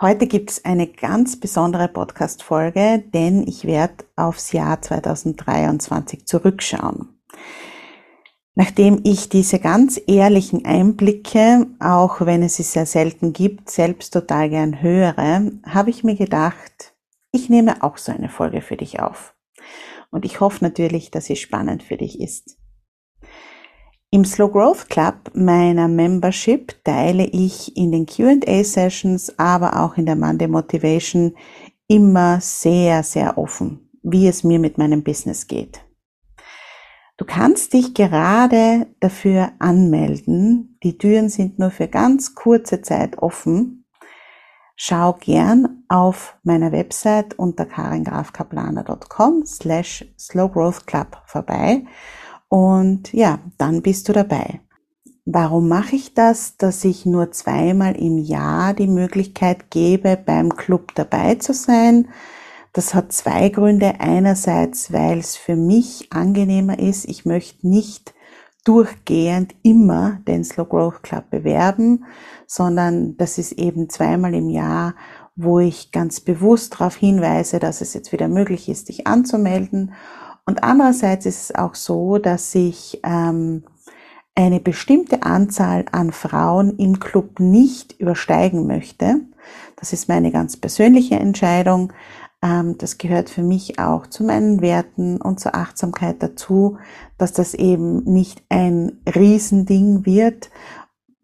Heute gibt es eine ganz besondere Podcast-Folge, denn ich werde aufs Jahr 2023 zurückschauen. Nachdem ich diese ganz ehrlichen Einblicke, auch wenn es sie sehr selten gibt, selbst total gern höre, habe ich mir gedacht, ich nehme auch so eine Folge für dich auf. Und ich hoffe natürlich, dass sie spannend für dich ist. Im Slow Growth Club meiner Membership teile ich in den QA Sessions, aber auch in der Monday Motivation immer sehr, sehr offen, wie es mir mit meinem Business geht. Du kannst dich gerade dafür anmelden. Die Türen sind nur für ganz kurze Zeit offen. Schau gern auf meiner Website unter karingrafkaplaner.com slash slowgrowthclub vorbei und ja, dann bist du dabei. Warum mache ich das? Dass ich nur zweimal im Jahr die Möglichkeit gebe, beim Club dabei zu sein. Das hat zwei Gründe. Einerseits, weil es für mich angenehmer ist. Ich möchte nicht durchgehend immer den Slow Growth Club bewerben, sondern das ist eben zweimal im Jahr, wo ich ganz bewusst darauf hinweise, dass es jetzt wieder möglich ist, dich anzumelden und andererseits ist es auch so, dass ich ähm, eine bestimmte Anzahl an Frauen im Club nicht übersteigen möchte. Das ist meine ganz persönliche Entscheidung. Ähm, das gehört für mich auch zu meinen Werten und zur Achtsamkeit dazu, dass das eben nicht ein Riesending wird,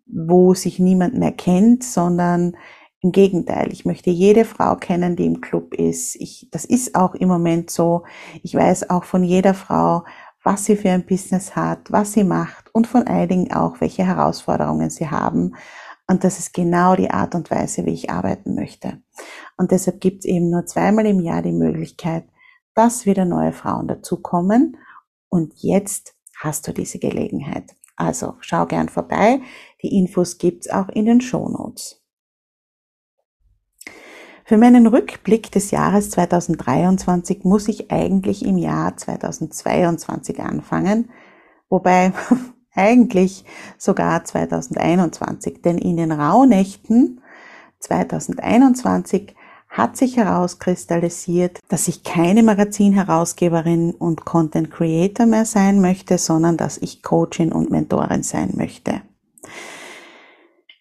wo sich niemand mehr kennt, sondern im Gegenteil, ich möchte jede Frau kennen, die im Club ist. Ich, das ist auch im Moment so. Ich weiß auch von jeder Frau, was sie für ein Business hat, was sie macht und von einigen auch, welche Herausforderungen sie haben. Und das ist genau die Art und Weise, wie ich arbeiten möchte. Und deshalb gibt es eben nur zweimal im Jahr die Möglichkeit, dass wieder neue Frauen dazukommen. Und jetzt hast du diese Gelegenheit. Also schau gern vorbei. Die Infos gibt's auch in den Show Notes. Für meinen Rückblick des Jahres 2023 muss ich eigentlich im Jahr 2022 anfangen, wobei eigentlich sogar 2021, denn in den Rauhnächten 2021 hat sich herauskristallisiert, dass ich keine Magazinherausgeberin und Content Creator mehr sein möchte, sondern dass ich Coachin und Mentorin sein möchte.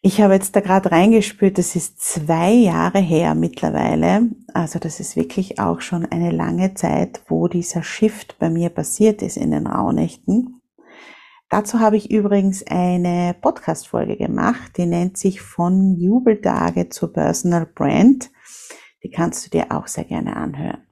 Ich habe jetzt da gerade reingespürt, das ist zwei Jahre her mittlerweile. Also das ist wirklich auch schon eine lange Zeit, wo dieser Shift bei mir passiert ist in den Rauhnächten. Dazu habe ich übrigens eine Podcast-Folge gemacht, die nennt sich von Jubeltage zur Personal Brand. Die kannst du dir auch sehr gerne anhören.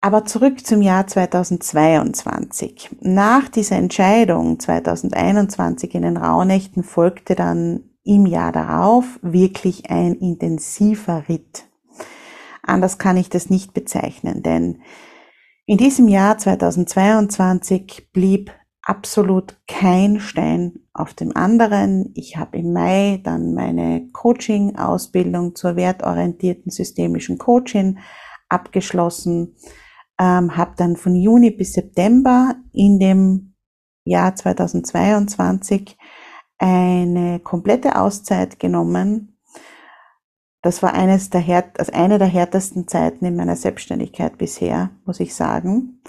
Aber zurück zum Jahr 2022. Nach dieser Entscheidung 2021 in den Rauhnächten folgte dann im Jahr darauf wirklich ein intensiver Ritt. Anders kann ich das nicht bezeichnen, denn in diesem Jahr 2022 blieb absolut kein Stein auf dem anderen. Ich habe im Mai dann meine Coaching-Ausbildung zur wertorientierten systemischen Coaching abgeschlossen, ähm, habe dann von Juni bis September in dem Jahr 2022 eine komplette Auszeit genommen. Das war eines der härt, also eine der härtesten Zeiten in meiner Selbstständigkeit bisher, muss ich sagen.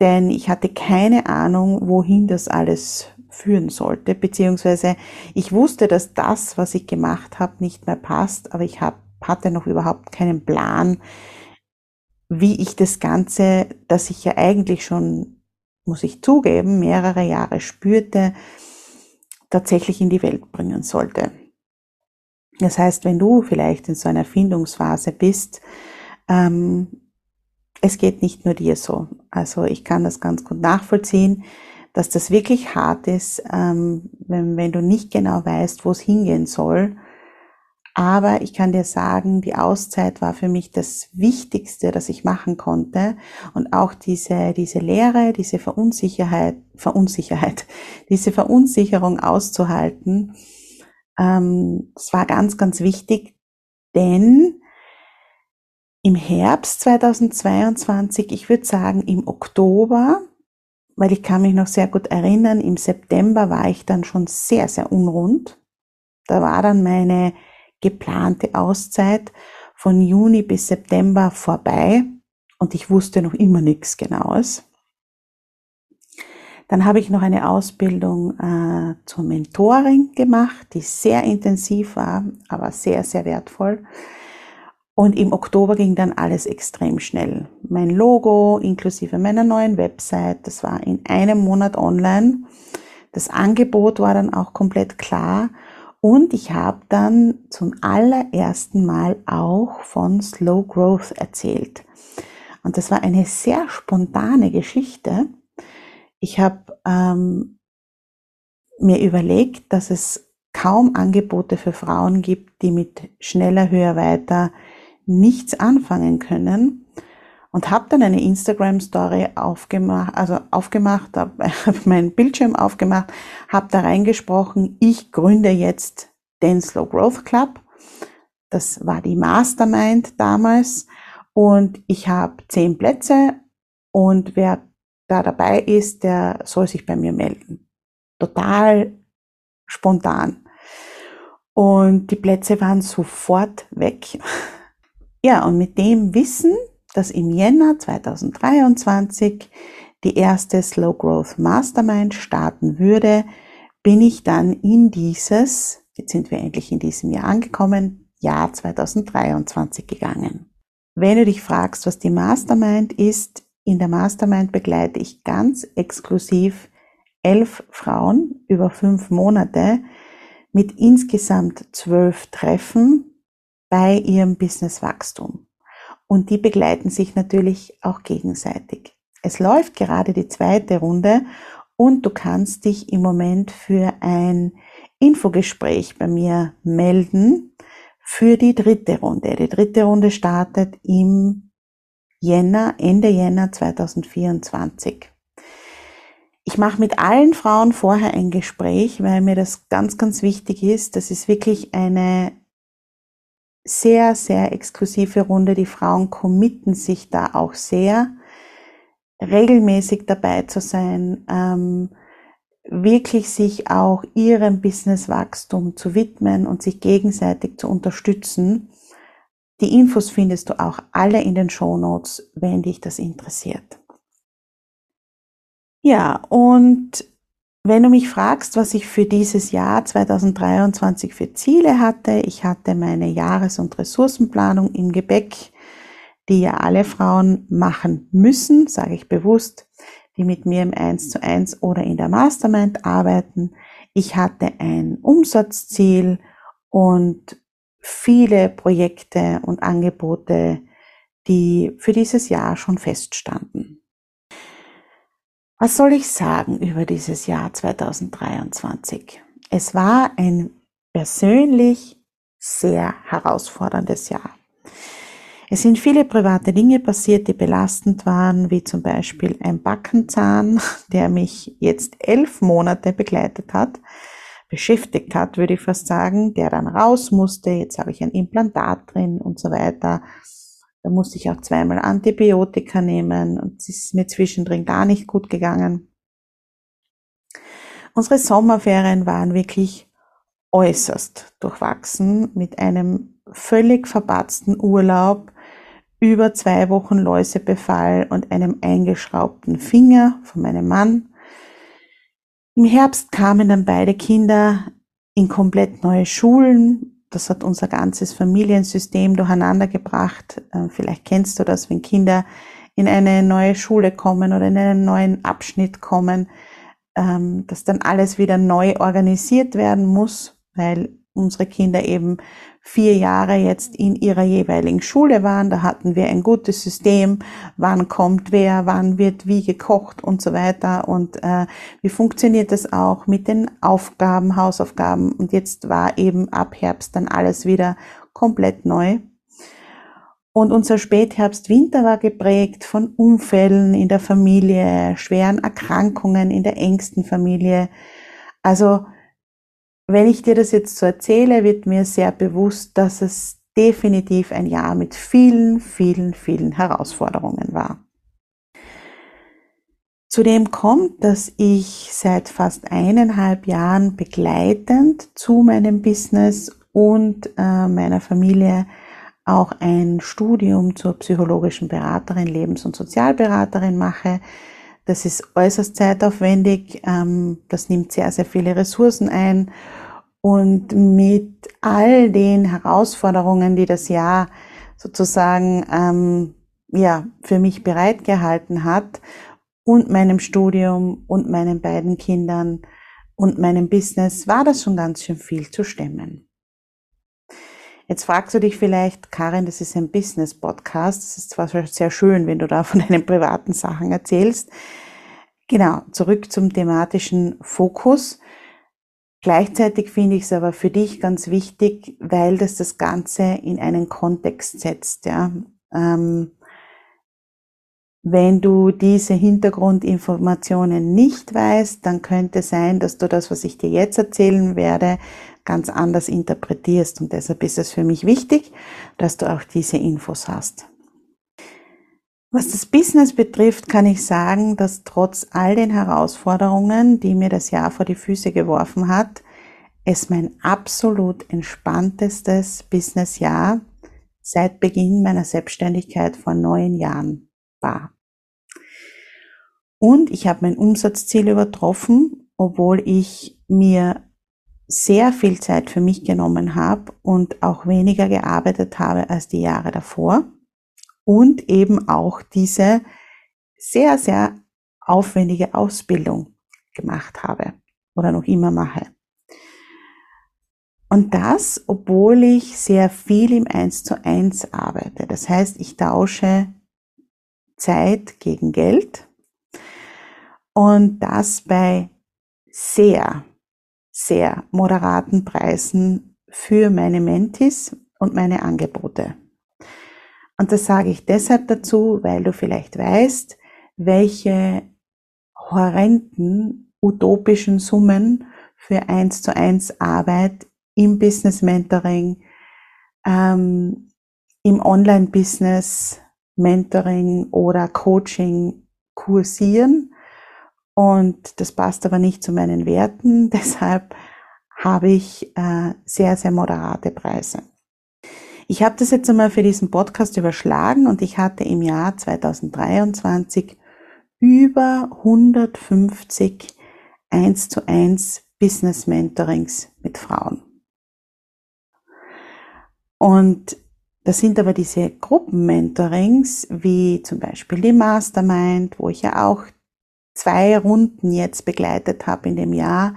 Denn ich hatte keine Ahnung, wohin das alles führen sollte, beziehungsweise ich wusste, dass das, was ich gemacht habe, nicht mehr passt, aber ich hab, hatte noch überhaupt keinen Plan, wie ich das Ganze, das ich ja eigentlich schon, muss ich zugeben, mehrere Jahre spürte, tatsächlich in die Welt bringen sollte. Das heißt, wenn du vielleicht in so einer Findungsphase bist, ähm, es geht nicht nur dir so. Also ich kann das ganz gut nachvollziehen, dass das wirklich hart ist, ähm, wenn, wenn du nicht genau weißt, wo es hingehen soll aber ich kann dir sagen, die Auszeit war für mich das Wichtigste, das ich machen konnte. Und auch diese, diese Lehre, diese Verunsicherheit, Verunsicherheit, diese Verunsicherung auszuhalten, ähm, das war ganz, ganz wichtig, denn im Herbst 2022, ich würde sagen im Oktober, weil ich kann mich noch sehr gut erinnern, im September war ich dann schon sehr, sehr unrund. Da war dann meine geplante Auszeit von Juni bis September vorbei und ich wusste noch immer nichts Genaues. Dann habe ich noch eine Ausbildung äh, zum Mentoring gemacht, die sehr intensiv war, aber sehr, sehr wertvoll. Und im Oktober ging dann alles extrem schnell. Mein Logo inklusive meiner neuen Website, das war in einem Monat online. Das Angebot war dann auch komplett klar und ich habe dann zum allerersten Mal auch von Slow Growth erzählt. Und das war eine sehr spontane Geschichte. Ich habe ähm, mir überlegt, dass es kaum Angebote für Frauen gibt, die mit schneller, höher, weiter nichts anfangen können und habe dann eine Instagram Story aufgemacht, also aufgemacht, habe hab meinen Bildschirm aufgemacht, habe da reingesprochen, ich gründe jetzt den Slow Growth Club. Das war die Mastermind damals und ich habe zehn Plätze und wer da dabei ist, der soll sich bei mir melden. Total spontan. Und die Plätze waren sofort weg. Ja, und mit dem Wissen dass im Jänner 2023 die erste Slow Growth Mastermind starten würde, bin ich dann in dieses, jetzt sind wir endlich in diesem Jahr angekommen, Jahr 2023 gegangen. Wenn du dich fragst, was die Mastermind ist, in der Mastermind begleite ich ganz exklusiv elf Frauen über fünf Monate mit insgesamt zwölf Treffen bei ihrem Businesswachstum und die begleiten sich natürlich auch gegenseitig. Es läuft gerade die zweite Runde und du kannst dich im Moment für ein Infogespräch bei mir melden für die dritte Runde. Die dritte Runde startet im Jänner, Ende Jänner 2024. Ich mache mit allen Frauen vorher ein Gespräch, weil mir das ganz, ganz wichtig ist. Das ist wirklich eine sehr, sehr exklusive Runde. Die Frauen committen sich da auch sehr, regelmäßig dabei zu sein, ähm, wirklich sich auch ihrem Businesswachstum zu widmen und sich gegenseitig zu unterstützen. Die Infos findest du auch alle in den Show Notes, wenn dich das interessiert. Ja, und wenn du mich fragst, was ich für dieses Jahr 2023 für Ziele hatte, ich hatte meine Jahres- und Ressourcenplanung im Gepäck, die ja alle Frauen machen müssen, sage ich bewusst, die mit mir im 1 zu 1 oder in der Mastermind arbeiten. Ich hatte ein Umsatzziel und viele Projekte und Angebote, die für dieses Jahr schon feststanden. Was soll ich sagen über dieses Jahr 2023? Es war ein persönlich sehr herausforderndes Jahr. Es sind viele private Dinge passiert, die belastend waren, wie zum Beispiel ein Backenzahn, der mich jetzt elf Monate begleitet hat, beschäftigt hat, würde ich fast sagen, der dann raus musste. Jetzt habe ich ein Implantat drin und so weiter. Da musste ich auch zweimal Antibiotika nehmen und es ist mir zwischendrin gar nicht gut gegangen. Unsere Sommerferien waren wirklich äußerst durchwachsen mit einem völlig verbatzten Urlaub, über zwei Wochen Läusebefall und einem eingeschraubten Finger von meinem Mann. Im Herbst kamen dann beide Kinder in komplett neue Schulen das hat unser ganzes Familiensystem durcheinander gebracht. Äh, vielleicht kennst du das, wenn Kinder in eine neue Schule kommen oder in einen neuen Abschnitt kommen, ähm, dass dann alles wieder neu organisiert werden muss, weil unsere Kinder eben vier Jahre jetzt in ihrer jeweiligen Schule waren. Da hatten wir ein gutes System, wann kommt wer, wann wird wie gekocht und so weiter. Und äh, wie funktioniert das auch mit den Aufgaben, Hausaufgaben. Und jetzt war eben ab Herbst dann alles wieder komplett neu. Und unser Spätherbst-Winter war geprägt von Unfällen in der Familie, schweren Erkrankungen in der engsten Familie. Also wenn ich dir das jetzt so erzähle, wird mir sehr bewusst, dass es definitiv ein Jahr mit vielen, vielen, vielen Herausforderungen war. Zudem kommt, dass ich seit fast eineinhalb Jahren begleitend zu meinem Business und äh, meiner Familie auch ein Studium zur psychologischen Beraterin, Lebens- und Sozialberaterin mache. Das ist äußerst zeitaufwendig, ähm, das nimmt sehr, sehr viele Ressourcen ein und mit all den Herausforderungen, die das Jahr sozusagen ähm, ja für mich bereitgehalten hat und meinem Studium und meinen beiden Kindern und meinem Business, war das schon ganz schön viel zu stemmen. Jetzt fragst du dich vielleicht, Karin, das ist ein Business-Podcast. Es ist zwar sehr schön, wenn du da von deinen privaten Sachen erzählst. Genau, zurück zum thematischen Fokus. Gleichzeitig finde ich es aber für dich ganz wichtig, weil das das Ganze in einen Kontext setzt. Ja. Ähm, wenn du diese Hintergrundinformationen nicht weißt, dann könnte sein, dass du das, was ich dir jetzt erzählen werde, ganz anders interpretierst. Und deshalb ist es für mich wichtig, dass du auch diese Infos hast. Was das Business betrifft, kann ich sagen, dass trotz all den Herausforderungen, die mir das Jahr vor die Füße geworfen hat, es mein absolut entspanntestes Businessjahr seit Beginn meiner Selbstständigkeit vor neun Jahren war. Und ich habe mein Umsatzziel übertroffen, obwohl ich mir sehr viel Zeit für mich genommen habe und auch weniger gearbeitet habe als die Jahre davor und eben auch diese sehr, sehr aufwendige Ausbildung gemacht habe oder noch immer mache. Und das, obwohl ich sehr viel im 1 zu 1 arbeite. Das heißt, ich tausche Zeit gegen Geld und das bei sehr, sehr moderaten Preisen für meine Mentis und meine Angebote. Und das sage ich deshalb dazu, weil du vielleicht weißt, welche horrenden, utopischen Summen für eins zu eins Arbeit im Business Mentoring, ähm, im Online-Business Mentoring oder Coaching kursieren. Und das passt aber nicht zu meinen Werten. Deshalb habe ich äh, sehr, sehr moderate Preise. Ich habe das jetzt einmal für diesen Podcast überschlagen und ich hatte im Jahr 2023 über 150 1 zu 1 Business Mentorings mit Frauen. Und das sind aber diese Gruppenmentorings, wie zum Beispiel die Mastermind, wo ich ja auch zwei Runden jetzt begleitet habe in dem Jahr,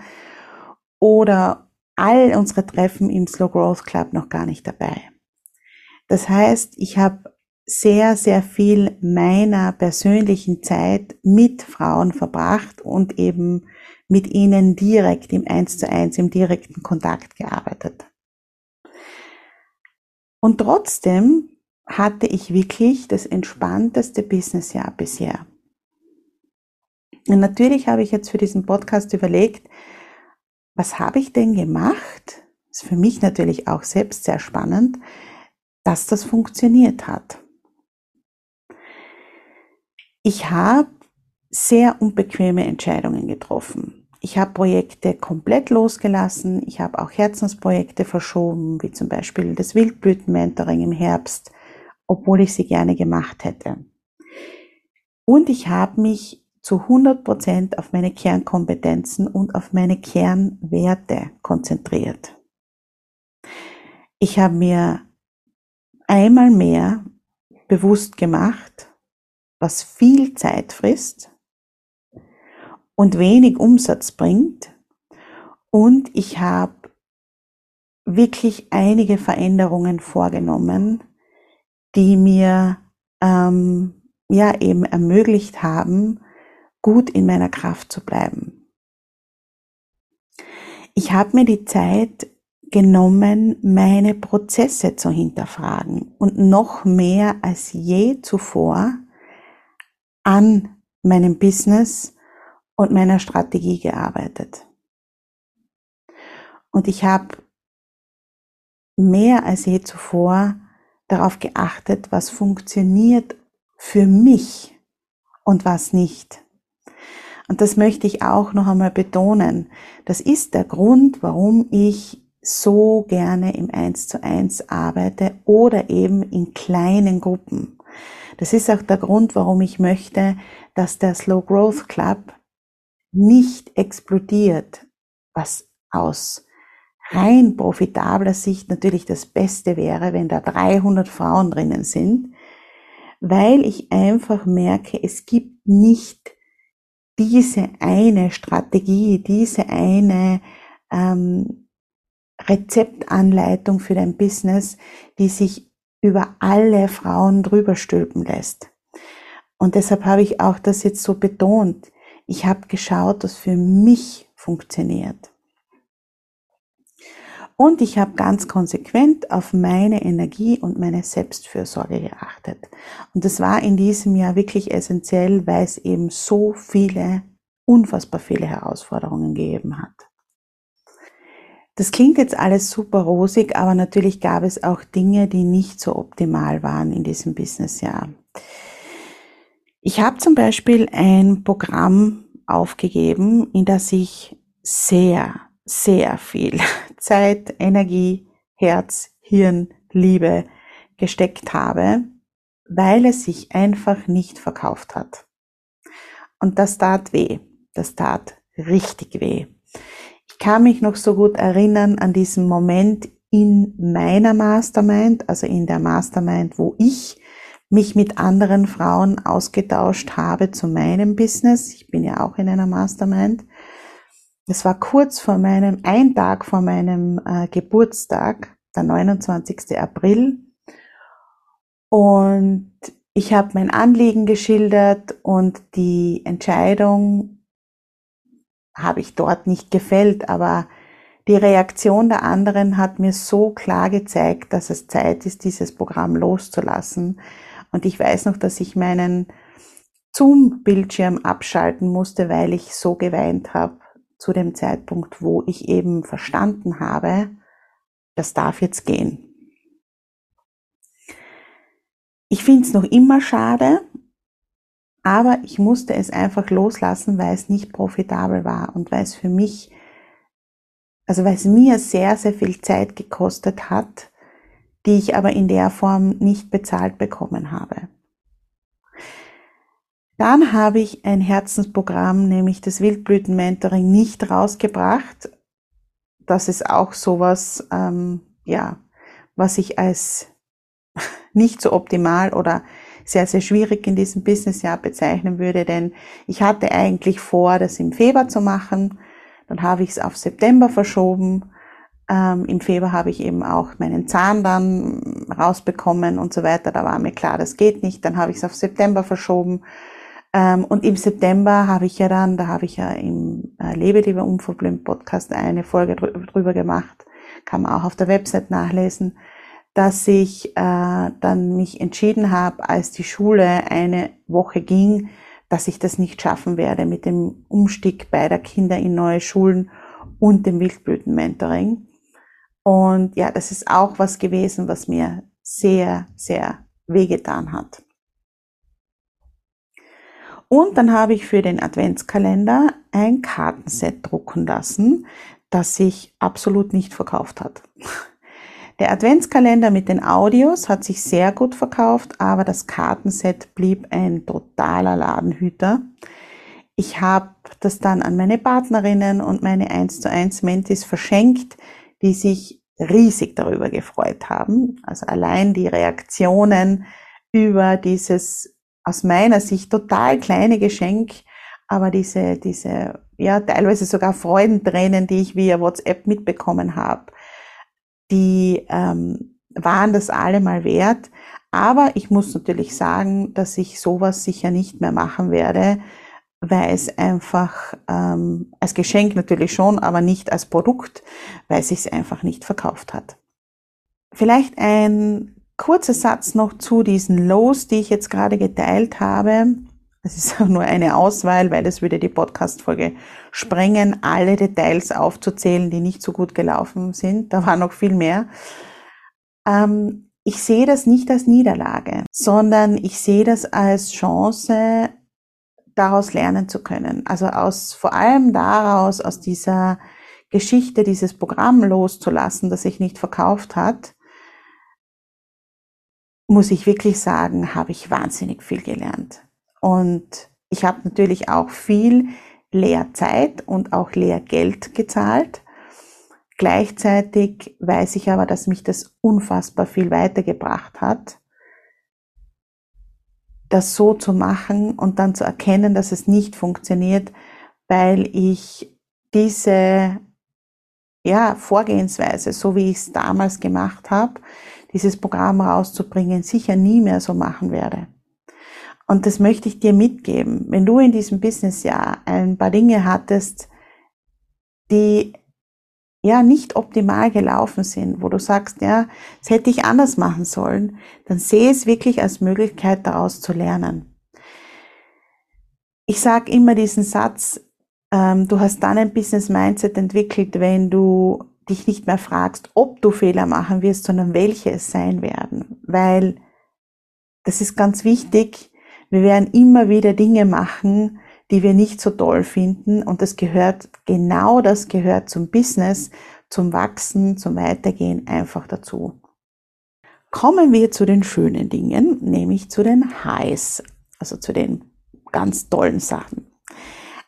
oder all unsere Treffen im Slow Growth Club noch gar nicht dabei. Das heißt, ich habe sehr, sehr viel meiner persönlichen Zeit mit Frauen verbracht und eben mit ihnen direkt im Eins zu eins, im direkten Kontakt gearbeitet. Und trotzdem hatte ich wirklich das entspannteste Businessjahr bisher. Und natürlich habe ich jetzt für diesen Podcast überlegt, was habe ich denn gemacht? Das ist für mich natürlich auch selbst sehr spannend dass das funktioniert hat. Ich habe sehr unbequeme Entscheidungen getroffen. Ich habe Projekte komplett losgelassen. Ich habe auch Herzensprojekte verschoben, wie zum Beispiel das Wildblütenmentoring im Herbst, obwohl ich sie gerne gemacht hätte. Und ich habe mich zu 100 Prozent auf meine Kernkompetenzen und auf meine Kernwerte konzentriert. Ich habe mir einmal mehr bewusst gemacht, was viel Zeit frisst und wenig Umsatz bringt. Und ich habe wirklich einige Veränderungen vorgenommen, die mir ähm, ja eben ermöglicht haben, gut in meiner Kraft zu bleiben. Ich habe mir die Zeit genommen, meine Prozesse zu hinterfragen und noch mehr als je zuvor an meinem Business und meiner Strategie gearbeitet. Und ich habe mehr als je zuvor darauf geachtet, was funktioniert für mich und was nicht. Und das möchte ich auch noch einmal betonen. Das ist der Grund, warum ich so gerne im 1 zu 1 arbeite oder eben in kleinen Gruppen. Das ist auch der Grund, warum ich möchte, dass der Slow Growth Club nicht explodiert, was aus rein profitabler Sicht natürlich das Beste wäre, wenn da 300 Frauen drinnen sind, weil ich einfach merke, es gibt nicht diese eine Strategie, diese eine ähm, Rezeptanleitung für dein Business, die sich über alle Frauen drüber stülpen lässt. Und deshalb habe ich auch das jetzt so betont. Ich habe geschaut, was für mich funktioniert. Und ich habe ganz konsequent auf meine Energie und meine Selbstfürsorge geachtet. Und das war in diesem Jahr wirklich essentiell, weil es eben so viele, unfassbar viele Herausforderungen gegeben hat. Das klingt jetzt alles super rosig, aber natürlich gab es auch Dinge, die nicht so optimal waren in diesem Businessjahr. Ich habe zum Beispiel ein Programm aufgegeben, in das ich sehr, sehr viel Zeit, Energie, Herz, Hirn, Liebe gesteckt habe, weil es sich einfach nicht verkauft hat. Und das tat weh. Das tat richtig weh. Ich kann mich noch so gut erinnern an diesen Moment in meiner Mastermind, also in der Mastermind, wo ich mich mit anderen Frauen ausgetauscht habe zu meinem Business. Ich bin ja auch in einer Mastermind. Es war kurz vor meinem, ein Tag vor meinem äh, Geburtstag, der 29. April. Und ich habe mein Anliegen geschildert und die Entscheidung habe ich dort nicht gefällt, aber die Reaktion der anderen hat mir so klar gezeigt, dass es Zeit ist, dieses Programm loszulassen. Und ich weiß noch, dass ich meinen Zoom-Bildschirm abschalten musste, weil ich so geweint habe zu dem Zeitpunkt, wo ich eben verstanden habe, das darf jetzt gehen. Ich finde es noch immer schade, aber ich musste es einfach loslassen, weil es nicht profitabel war und weil es für mich, also weil es mir sehr, sehr viel Zeit gekostet hat, die ich aber in der Form nicht bezahlt bekommen habe. Dann habe ich ein Herzensprogramm, nämlich das Wildblüten-Mentoring, nicht rausgebracht. Das ist auch sowas, ähm, ja, was ich als nicht so optimal oder sehr, sehr schwierig in diesem Businessjahr bezeichnen würde, denn ich hatte eigentlich vor, das im Februar zu machen. Dann habe ich es auf September verschoben. Ähm, Im Februar habe ich eben auch meinen Zahn dann rausbekommen und so weiter. Da war mir klar, das geht nicht. Dann habe ich es auf September verschoben. Ähm, und im September habe ich ja dann, da habe ich ja im äh, Lebe lieber unverblümt Podcast eine Folge drüber gemacht, kann man auch auf der Website nachlesen, dass ich äh, dann mich entschieden habe, als die Schule eine Woche ging, dass ich das nicht schaffen werde mit dem Umstieg beider Kinder in neue Schulen und dem Wildblüten-Mentoring. Und ja, das ist auch was gewesen, was mir sehr, sehr wehgetan hat. Und dann habe ich für den Adventskalender ein Kartenset drucken lassen, das sich absolut nicht verkauft hat. Der Adventskalender mit den Audios hat sich sehr gut verkauft, aber das Kartenset blieb ein totaler Ladenhüter. Ich habe das dann an meine Partnerinnen und meine 1 zu 1 Mentis verschenkt, die sich riesig darüber gefreut haben. Also allein die Reaktionen über dieses aus meiner Sicht total kleine Geschenk, aber diese, diese, ja, teilweise sogar Freudentränen, die ich via WhatsApp mitbekommen habe, die ähm, waren das allemal wert. Aber ich muss natürlich sagen, dass ich sowas sicher nicht mehr machen werde, weil es einfach ähm, als Geschenk natürlich schon, aber nicht als Produkt, weil es sich einfach nicht verkauft hat. Vielleicht ein kurzer Satz noch zu diesen Lows, die ich jetzt gerade geteilt habe. Das ist nur eine Auswahl, weil das würde die Podcast-Folge sprengen, alle Details aufzuzählen, die nicht so gut gelaufen sind. Da war noch viel mehr. Ähm, ich sehe das nicht als Niederlage, sondern ich sehe das als Chance, daraus lernen zu können. Also aus, vor allem daraus, aus dieser Geschichte, dieses Programm loszulassen, das sich nicht verkauft hat, muss ich wirklich sagen, habe ich wahnsinnig viel gelernt. Und ich habe natürlich auch viel Lehrzeit und auch Lehrgeld gezahlt. Gleichzeitig weiß ich aber, dass mich das unfassbar viel weitergebracht hat, das so zu machen und dann zu erkennen, dass es nicht funktioniert, weil ich diese ja, Vorgehensweise, so wie ich es damals gemacht habe, dieses Programm rauszubringen, sicher nie mehr so machen werde. Und das möchte ich dir mitgeben. Wenn du in diesem Businessjahr ein paar Dinge hattest, die ja nicht optimal gelaufen sind, wo du sagst, ja, das hätte ich anders machen sollen, dann sehe es wirklich als Möglichkeit, daraus zu lernen. Ich sage immer diesen Satz, ähm, du hast dann ein Business Mindset entwickelt, wenn du dich nicht mehr fragst, ob du Fehler machen wirst, sondern welche es sein werden. Weil das ist ganz wichtig. Wir werden immer wieder Dinge machen, die wir nicht so toll finden. Und das gehört, genau das gehört zum Business, zum Wachsen, zum Weitergehen einfach dazu. Kommen wir zu den schönen Dingen, nämlich zu den Highs, also zu den ganz tollen Sachen.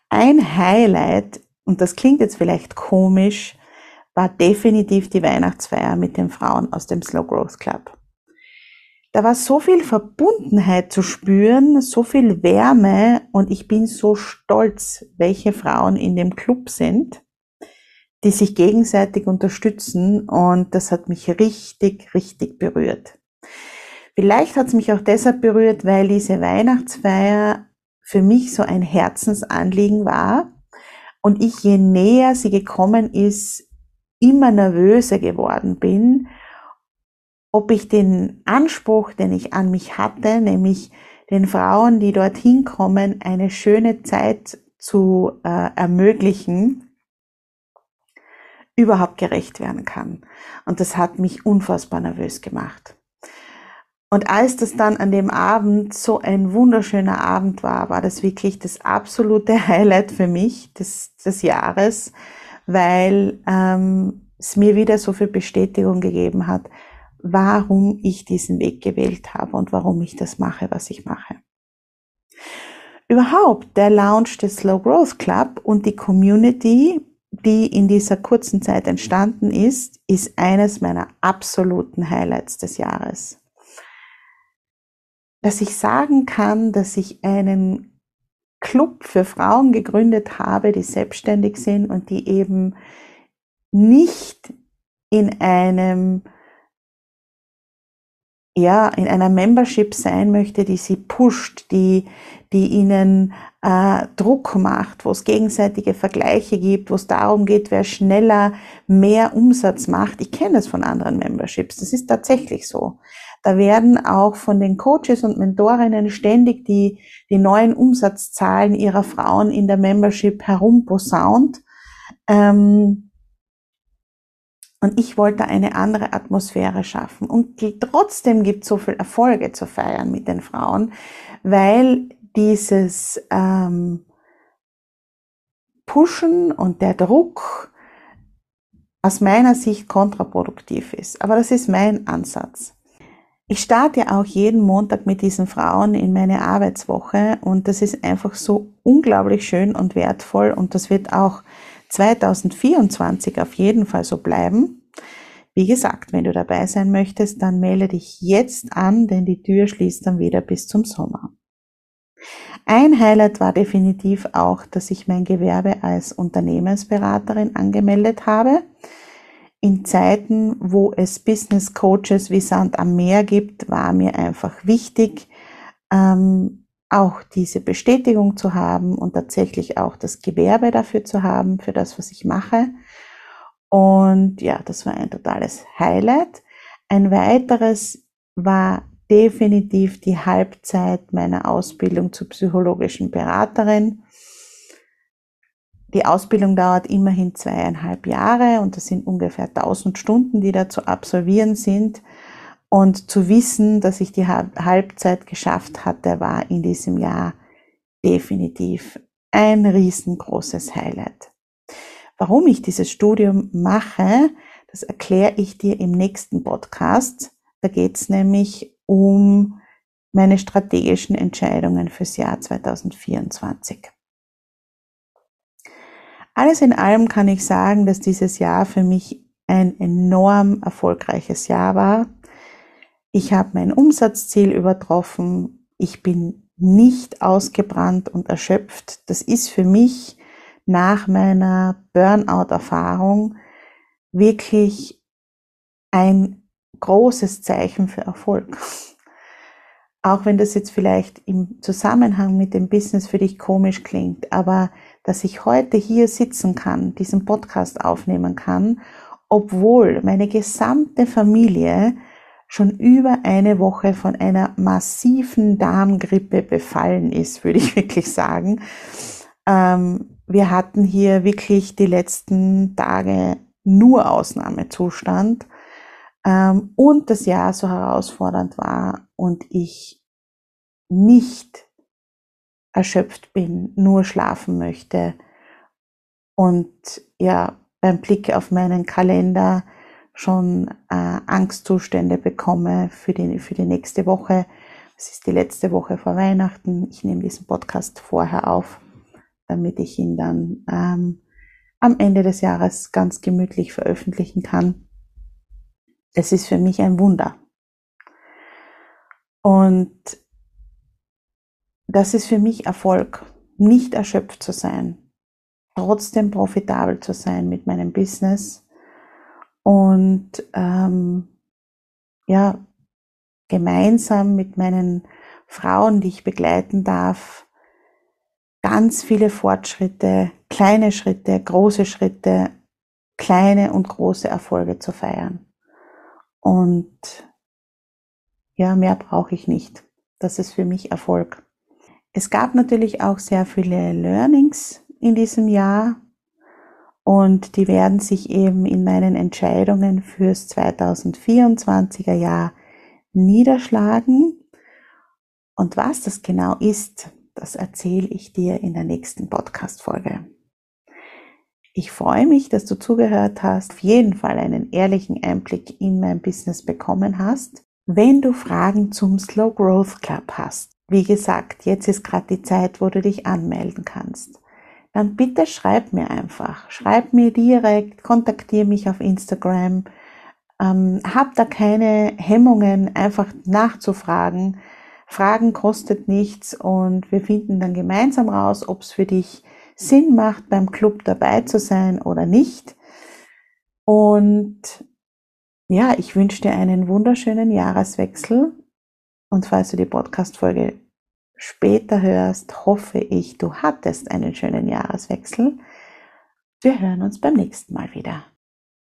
Ein Highlight, und das klingt jetzt vielleicht komisch, war definitiv die Weihnachtsfeier mit den Frauen aus dem Slow Growth Club. Da war so viel Verbundenheit zu spüren, so viel Wärme und ich bin so stolz, welche Frauen in dem Club sind, die sich gegenseitig unterstützen und das hat mich richtig, richtig berührt. Vielleicht hat es mich auch deshalb berührt, weil diese Weihnachtsfeier für mich so ein Herzensanliegen war und ich je näher sie gekommen ist, immer nervöser geworden bin ob ich den Anspruch, den ich an mich hatte, nämlich den Frauen, die dorthin kommen, eine schöne Zeit zu äh, ermöglichen, überhaupt gerecht werden kann. Und das hat mich unfassbar nervös gemacht. Und als das dann an dem Abend so ein wunderschöner Abend war, war das wirklich das absolute Highlight für mich des, des Jahres, weil ähm, es mir wieder so viel Bestätigung gegeben hat, warum ich diesen Weg gewählt habe und warum ich das mache, was ich mache. Überhaupt der Launch des Slow Growth Club und die Community, die in dieser kurzen Zeit entstanden ist, ist eines meiner absoluten Highlights des Jahres. Dass ich sagen kann, dass ich einen Club für Frauen gegründet habe, die selbstständig sind und die eben nicht in einem ja, in einer Membership sein möchte, die sie pusht, die, die ihnen äh, Druck macht, wo es gegenseitige Vergleiche gibt, wo es darum geht, wer schneller mehr Umsatz macht. Ich kenne das von anderen Memberships. Das ist tatsächlich so. Da werden auch von den Coaches und Mentorinnen ständig die, die neuen Umsatzzahlen ihrer Frauen in der Membership herumposaunt. Ähm, und ich wollte eine andere Atmosphäre schaffen. Und trotzdem gibt es so viel Erfolge zu feiern mit den Frauen, weil dieses ähm, Pushen und der Druck aus meiner Sicht kontraproduktiv ist. Aber das ist mein Ansatz. Ich starte auch jeden Montag mit diesen Frauen in meine Arbeitswoche und das ist einfach so unglaublich schön und wertvoll und das wird auch 2024 auf jeden Fall so bleiben. Wie gesagt, wenn du dabei sein möchtest, dann melde dich jetzt an, denn die Tür schließt dann wieder bis zum Sommer. Ein Highlight war definitiv auch, dass ich mein Gewerbe als Unternehmensberaterin angemeldet habe. In Zeiten, wo es Business Coaches wie Sand am Meer gibt, war mir einfach wichtig, ähm, auch diese Bestätigung zu haben und tatsächlich auch das Gewerbe dafür zu haben, für das, was ich mache. Und ja, das war ein totales Highlight. Ein weiteres war definitiv die Halbzeit meiner Ausbildung zur psychologischen Beraterin. Die Ausbildung dauert immerhin zweieinhalb Jahre und das sind ungefähr 1000 Stunden, die da zu absolvieren sind. Und zu wissen, dass ich die Halbzeit geschafft hatte, war in diesem Jahr definitiv ein riesengroßes Highlight. Warum ich dieses Studium mache, das erkläre ich dir im nächsten Podcast. Da geht es nämlich um meine strategischen Entscheidungen fürs Jahr 2024. Alles in allem kann ich sagen, dass dieses Jahr für mich ein enorm erfolgreiches Jahr war. Ich habe mein Umsatzziel übertroffen. Ich bin nicht ausgebrannt und erschöpft. Das ist für mich nach meiner Burnout-Erfahrung wirklich ein großes Zeichen für Erfolg. Auch wenn das jetzt vielleicht im Zusammenhang mit dem Business für dich komisch klingt, aber dass ich heute hier sitzen kann, diesen Podcast aufnehmen kann, obwohl meine gesamte Familie schon über eine Woche von einer massiven Darmgrippe befallen ist, würde ich wirklich sagen. Ähm, wir hatten hier wirklich die letzten Tage nur Ausnahmezustand ähm, und das Jahr so herausfordernd war und ich nicht erschöpft bin, nur schlafen möchte und ja beim Blick auf meinen Kalender schon äh, Angstzustände bekomme für die, für die nächste Woche. Es ist die letzte Woche vor Weihnachten. Ich nehme diesen Podcast vorher auf, damit ich ihn dann ähm, am Ende des Jahres ganz gemütlich veröffentlichen kann. Es ist für mich ein Wunder. Und das ist für mich Erfolg, nicht erschöpft zu sein, trotzdem profitabel zu sein mit meinem Business und ähm, ja, gemeinsam mit meinen Frauen, die ich begleiten darf, ganz viele Fortschritte, kleine Schritte, große Schritte, kleine und große Erfolge zu feiern. Und ja, mehr brauche ich nicht. Das ist für mich Erfolg. Es gab natürlich auch sehr viele Learnings in diesem Jahr und die werden sich eben in meinen Entscheidungen fürs 2024er Jahr niederschlagen. Und was das genau ist, das erzähle ich dir in der nächsten Podcast-Folge. Ich freue mich, dass du zugehört hast, auf jeden Fall einen ehrlichen Einblick in mein Business bekommen hast. Wenn du Fragen zum Slow Growth Club hast, wie gesagt, jetzt ist gerade die Zeit, wo du dich anmelden kannst, dann bitte schreib mir einfach. Schreib mir direkt, kontaktiere mich auf Instagram. Ähm, hab da keine Hemmungen, einfach nachzufragen. Fragen kostet nichts und wir finden dann gemeinsam raus, ob es für dich Sinn macht, beim Club dabei zu sein oder nicht. Und ja, ich wünsche dir einen wunderschönen Jahreswechsel. Und falls du die Podcast-Folge später hörst, hoffe ich, du hattest einen schönen Jahreswechsel. Wir hören uns beim nächsten Mal wieder.